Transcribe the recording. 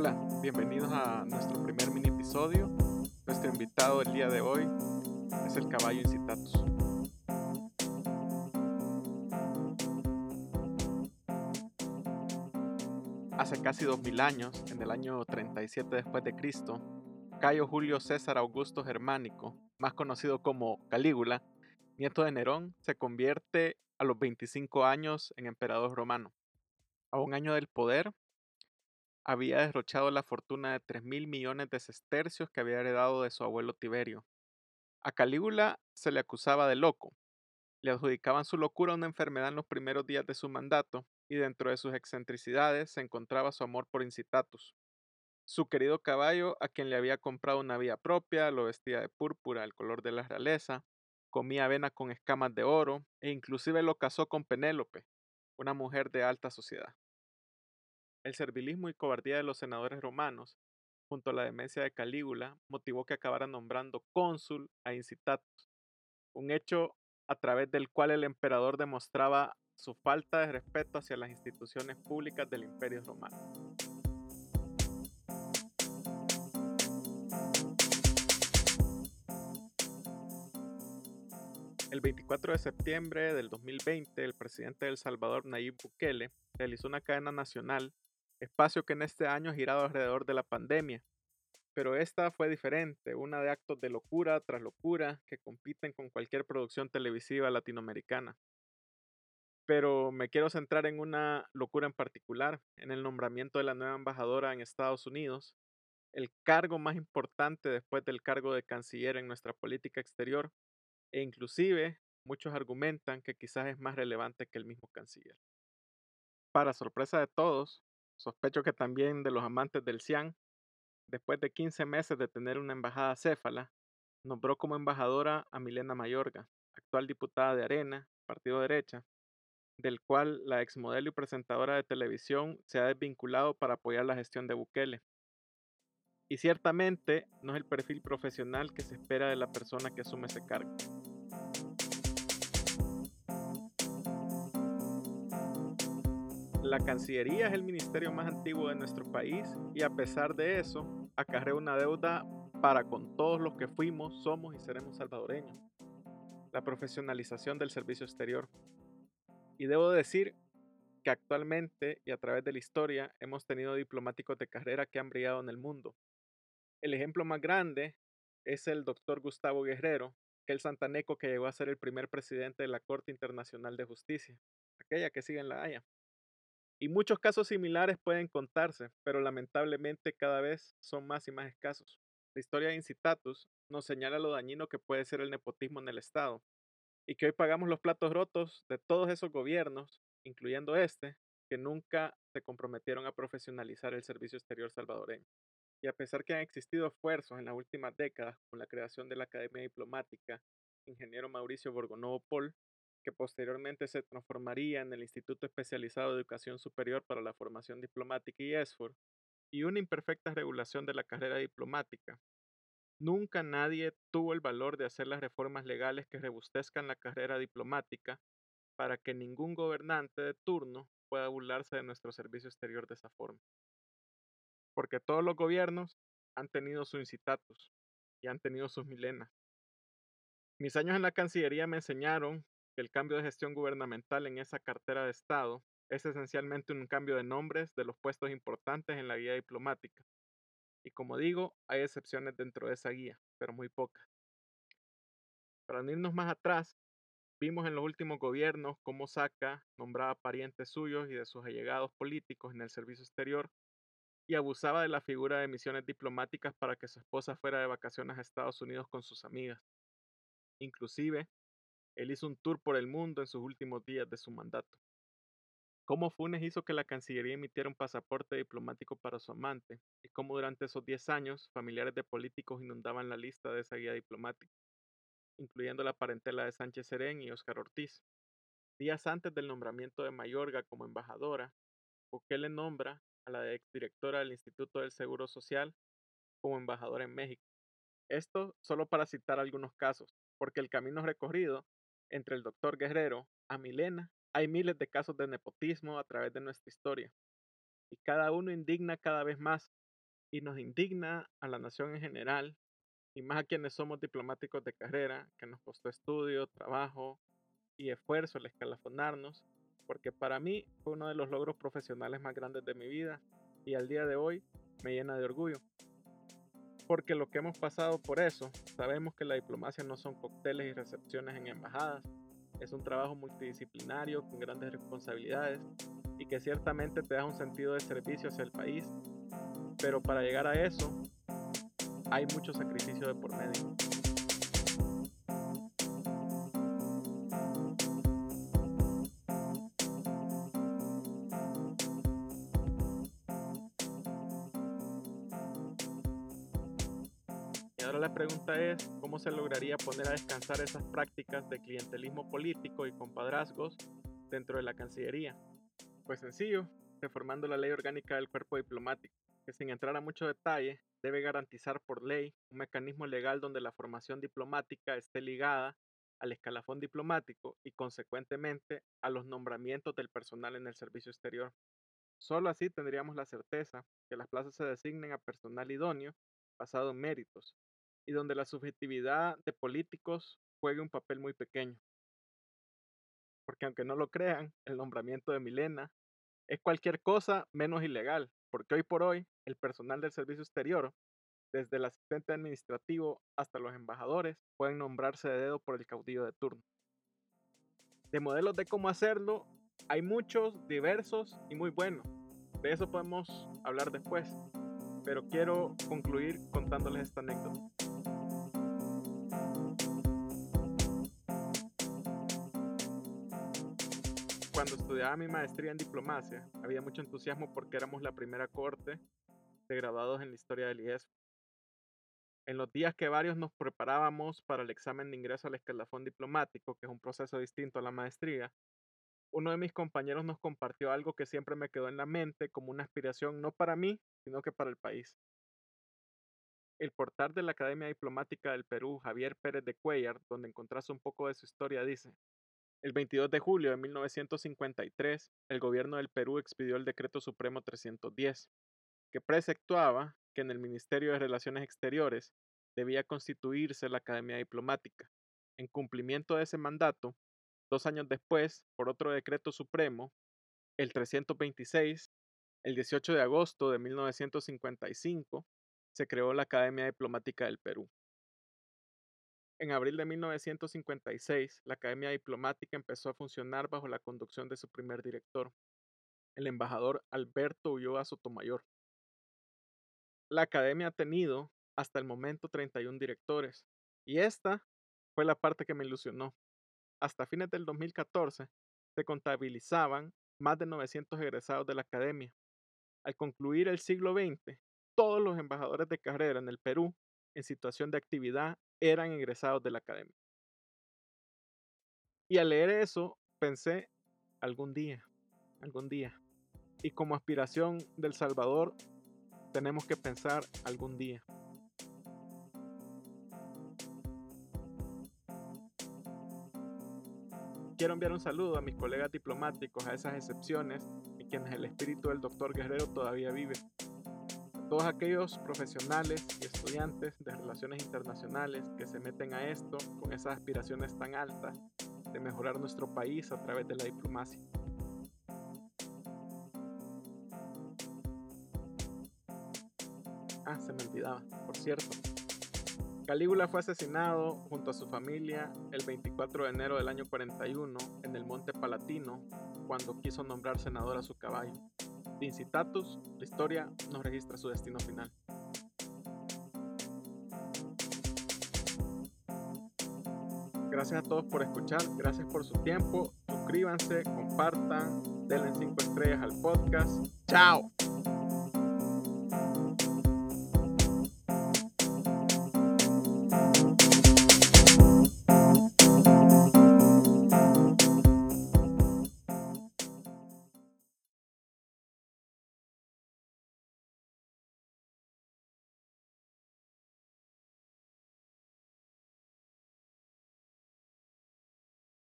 Hola, bienvenidos a nuestro primer mini episodio. Nuestro invitado el día de hoy es el caballo Incitatus. Hace casi 2000 años, en el año 37 después de Cristo, Cayo Julio César Augusto Germánico, más conocido como Calígula, nieto de Nerón, se convierte a los 25 años en emperador romano. A un año del poder, había derrochado la fortuna de 3 mil millones de sestercios que había heredado de su abuelo Tiberio. A Calígula se le acusaba de loco. Le adjudicaban su locura a una enfermedad en los primeros días de su mandato, y dentro de sus excentricidades se encontraba su amor por Incitatus. Su querido caballo, a quien le había comprado una vía propia, lo vestía de púrpura, el color de la realeza, comía avena con escamas de oro, e inclusive lo casó con Penélope, una mujer de alta sociedad. El servilismo y cobardía de los senadores romanos, junto a la demencia de Calígula, motivó que acabara nombrando cónsul a Incitatus, un hecho a través del cual el emperador demostraba su falta de respeto hacia las instituciones públicas del imperio romano. El 24 de septiembre del 2020, el presidente de El Salvador, Nayib Bukele, realizó una cadena nacional espacio que en este año ha girado alrededor de la pandemia. Pero esta fue diferente, una de actos de locura tras locura que compiten con cualquier producción televisiva latinoamericana. Pero me quiero centrar en una locura en particular, en el nombramiento de la nueva embajadora en Estados Unidos, el cargo más importante después del cargo de canciller en nuestra política exterior, e inclusive muchos argumentan que quizás es más relevante que el mismo canciller. Para sorpresa de todos, Sospecho que también de los amantes del CIAN, después de 15 meses de tener una embajada céfala, nombró como embajadora a Milena Mayorga, actual diputada de Arena, Partido Derecha, del cual la exmodelo y presentadora de televisión se ha desvinculado para apoyar la gestión de Bukele. Y ciertamente no es el perfil profesional que se espera de la persona que asume ese cargo. La Cancillería es el ministerio más antiguo de nuestro país y a pesar de eso, acarrea una deuda para con todos los que fuimos, somos y seremos salvadoreños. La profesionalización del servicio exterior. Y debo decir que actualmente y a través de la historia hemos tenido diplomáticos de carrera que han brillado en el mundo. El ejemplo más grande es el doctor Gustavo Guerrero, el santaneco que llegó a ser el primer presidente de la Corte Internacional de Justicia, aquella que sigue en La Haya. Y muchos casos similares pueden contarse, pero lamentablemente cada vez son más y más escasos. La historia de Incitatus nos señala lo dañino que puede ser el nepotismo en el Estado, y que hoy pagamos los platos rotos de todos esos gobiernos, incluyendo este, que nunca se comprometieron a profesionalizar el servicio exterior salvadoreño. Y a pesar que han existido esfuerzos en las últimas décadas con la creación de la Academia Diplomática, ingeniero Mauricio Borgonovo Pol posteriormente se transformaría en el Instituto Especializado de Educación Superior para la Formación Diplomática y ESFOR, y una imperfecta regulación de la carrera diplomática. Nunca nadie tuvo el valor de hacer las reformas legales que rebustezcan la carrera diplomática para que ningún gobernante de turno pueda burlarse de nuestro servicio exterior de esa forma. Porque todos los gobiernos han tenido su incitatus y han tenido sus milenas. Mis años en la Cancillería me enseñaron el cambio de gestión gubernamental en esa cartera de Estado es esencialmente un cambio de nombres de los puestos importantes en la guía diplomática. Y como digo, hay excepciones dentro de esa guía, pero muy pocas. Para unirnos más atrás, vimos en los últimos gobiernos cómo Saca nombraba parientes suyos y de sus allegados políticos en el servicio exterior y abusaba de la figura de misiones diplomáticas para que su esposa fuera de vacaciones a Estados Unidos con sus amigas. Inclusive, él hizo un tour por el mundo en sus últimos días de su mandato. Cómo Funes hizo que la Cancillería emitiera un pasaporte diplomático para su amante, y cómo durante esos 10 años familiares de políticos inundaban la lista de esa guía diplomática, incluyendo la parentela de Sánchez Serén y Óscar Ortiz. Días antes del nombramiento de Mayorga como embajadora, le nombra a la exdirectora del Instituto del Seguro Social como embajadora en México. Esto solo para citar algunos casos, porque el camino recorrido entre el doctor Guerrero a Milena, hay miles de casos de nepotismo a través de nuestra historia. Y cada uno indigna cada vez más, y nos indigna a la nación en general y más a quienes somos diplomáticos de carrera, que nos costó estudio, trabajo y esfuerzo el escalafonarnos, porque para mí fue uno de los logros profesionales más grandes de mi vida y al día de hoy me llena de orgullo. Porque lo que hemos pasado por eso, sabemos que la diplomacia no son cócteles y recepciones en embajadas, es un trabajo multidisciplinario con grandes responsabilidades y que ciertamente te da un sentido de servicio hacia el país, pero para llegar a eso hay mucho sacrificio de por medio. Pregunta es, ¿cómo se lograría poner a descansar esas prácticas de clientelismo político y compadrazgos dentro de la Cancillería? Pues sencillo, reformando la ley orgánica del cuerpo diplomático, que sin entrar a mucho detalle, debe garantizar por ley un mecanismo legal donde la formación diplomática esté ligada al escalafón diplomático y consecuentemente a los nombramientos del personal en el servicio exterior. Solo así tendríamos la certeza que las plazas se designen a personal idóneo basado en méritos y donde la subjetividad de políticos juegue un papel muy pequeño. Porque aunque no lo crean, el nombramiento de Milena es cualquier cosa menos ilegal, porque hoy por hoy el personal del servicio exterior, desde el asistente administrativo hasta los embajadores, pueden nombrarse de dedo por el caudillo de turno. De modelos de cómo hacerlo, hay muchos, diversos y muy buenos. De eso podemos hablar después, pero quiero concluir contándoles esta anécdota. Cuando estudiaba mi maestría en diplomacia, había mucho entusiasmo porque éramos la primera corte de graduados en la historia del IES. En los días que varios nos preparábamos para el examen de ingreso al escalafón diplomático, que es un proceso distinto a la maestría, uno de mis compañeros nos compartió algo que siempre me quedó en la mente como una aspiración no para mí, sino que para el país. El portal de la Academia Diplomática del Perú, Javier Pérez de Cuellar, donde encontrás un poco de su historia, dice, el 22 de julio de 1953, el gobierno del Perú expidió el Decreto Supremo 310, que preceptuaba que en el Ministerio de Relaciones Exteriores debía constituirse la Academia Diplomática. En cumplimiento de ese mandato, dos años después, por otro decreto supremo, el 326, el 18 de agosto de 1955, se creó la Academia Diplomática del Perú. En abril de 1956, la Academia Diplomática empezó a funcionar bajo la conducción de su primer director, el embajador Alberto Ulloa Sotomayor. La Academia ha tenido hasta el momento 31 directores, y esta fue la parte que me ilusionó. Hasta fines del 2014 se contabilizaban más de 900 egresados de la Academia. Al concluir el siglo XX, todos los embajadores de carrera en el Perú en situación de actividad eran egresados de la academia. Y al leer eso, pensé, algún día, algún día. Y como aspiración del Salvador, tenemos que pensar algún día. Quiero enviar un saludo a mis colegas diplomáticos, a esas excepciones, y quienes el espíritu del doctor Guerrero todavía vive todos aquellos profesionales y estudiantes de relaciones internacionales que se meten a esto con esas aspiraciones tan altas de mejorar nuestro país a través de la diplomacia. Ah, se me olvidaba, por cierto. Calígula fue asesinado junto a su familia el 24 de enero del año 41 en el Monte Palatino cuando quiso nombrar senador a su caballo. Incitatus, la historia nos registra su destino final. Gracias a todos por escuchar, gracias por su tiempo, suscríbanse, compartan, denle 5 estrellas al podcast. ¡Chao!